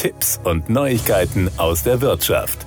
Tipps und Neuigkeiten aus der Wirtschaft.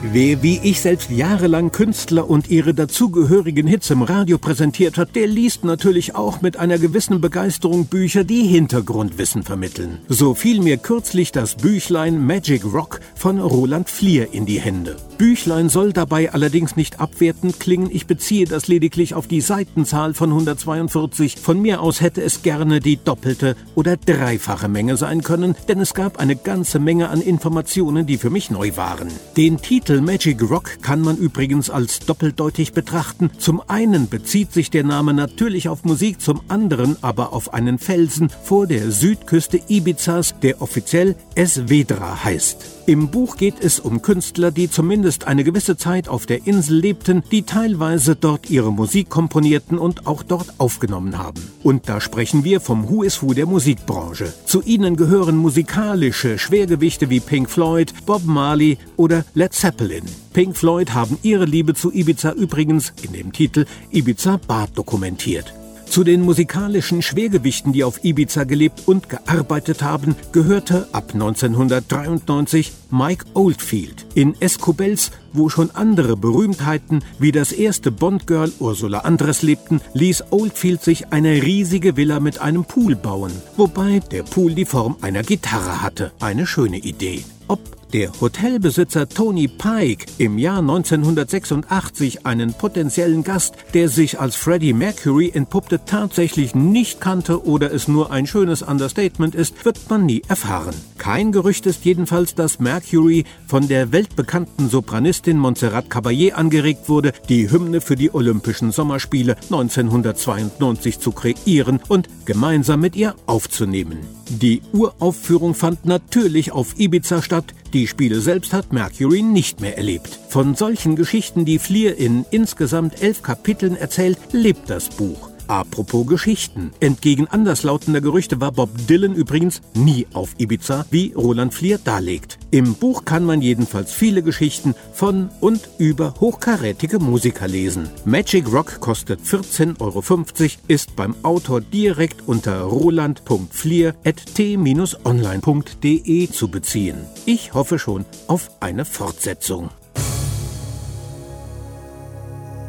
Wer wie ich selbst jahrelang Künstler und ihre dazugehörigen Hits im Radio präsentiert hat, der liest natürlich auch mit einer gewissen Begeisterung Bücher, die Hintergrundwissen vermitteln. So fiel mir kürzlich das Büchlein Magic Rock von Roland Flier in die Hände. Büchlein soll dabei allerdings nicht abwertend klingen, ich beziehe das lediglich auf die Seitenzahl von 142. Von mir aus hätte es gerne die doppelte oder dreifache Menge sein können, denn es gab eine ganze Menge an Informationen, die für mich neu waren. Den Titel Magic Rock kann man übrigens als doppeldeutig betrachten. Zum einen bezieht sich der Name natürlich auf Musik, zum anderen aber auf einen Felsen vor der Südküste Ibizas, der offiziell Esvedra heißt. Im Buch geht es um Künstler, die zumindest eine gewisse Zeit auf der Insel lebten, die teilweise dort ihre Musik komponierten und auch dort aufgenommen haben. Und da sprechen wir vom Who is Who der Musikbranche. Zu ihnen gehören musikalische Schwergewichte wie Pink Floyd, Bob Marley oder Led Zeppelin. Pink Floyd haben ihre Liebe zu Ibiza übrigens in dem Titel Ibiza Bad dokumentiert. Zu den musikalischen Schwergewichten, die auf Ibiza gelebt und gearbeitet haben, gehörte ab 1993 Mike Oldfield. In Escobels, wo schon andere Berühmtheiten wie das erste Bond-Girl Ursula Andres lebten, ließ Oldfield sich eine riesige Villa mit einem Pool bauen, wobei der Pool die Form einer Gitarre hatte. Eine schöne Idee. Ob der Hotelbesitzer Tony Pike im Jahr 1986 einen potenziellen Gast, der sich als Freddie Mercury entpuppte, tatsächlich nicht kannte oder es nur ein schönes Understatement ist, wird man nie erfahren. Kein Gerücht ist jedenfalls, dass Mercury von der weltbekannten Sopranistin Montserrat Caballé angeregt wurde, die Hymne für die Olympischen Sommerspiele 1992 zu kreieren und gemeinsam mit ihr aufzunehmen. Die Uraufführung fand natürlich auf Ibiza statt, die Spiele selbst hat Mercury nicht mehr erlebt. Von solchen Geschichten, die Fleer in insgesamt elf Kapiteln erzählt, lebt das Buch. Apropos Geschichten. Entgegen anderslautender Gerüchte war Bob Dylan übrigens nie auf Ibiza, wie Roland Flier darlegt. Im Buch kann man jedenfalls viele Geschichten von und über hochkarätige Musiker lesen. Magic Rock kostet 14,50 Euro, ist beim Autor direkt unter roland.flier.t-online.de zu beziehen. Ich hoffe schon auf eine Fortsetzung.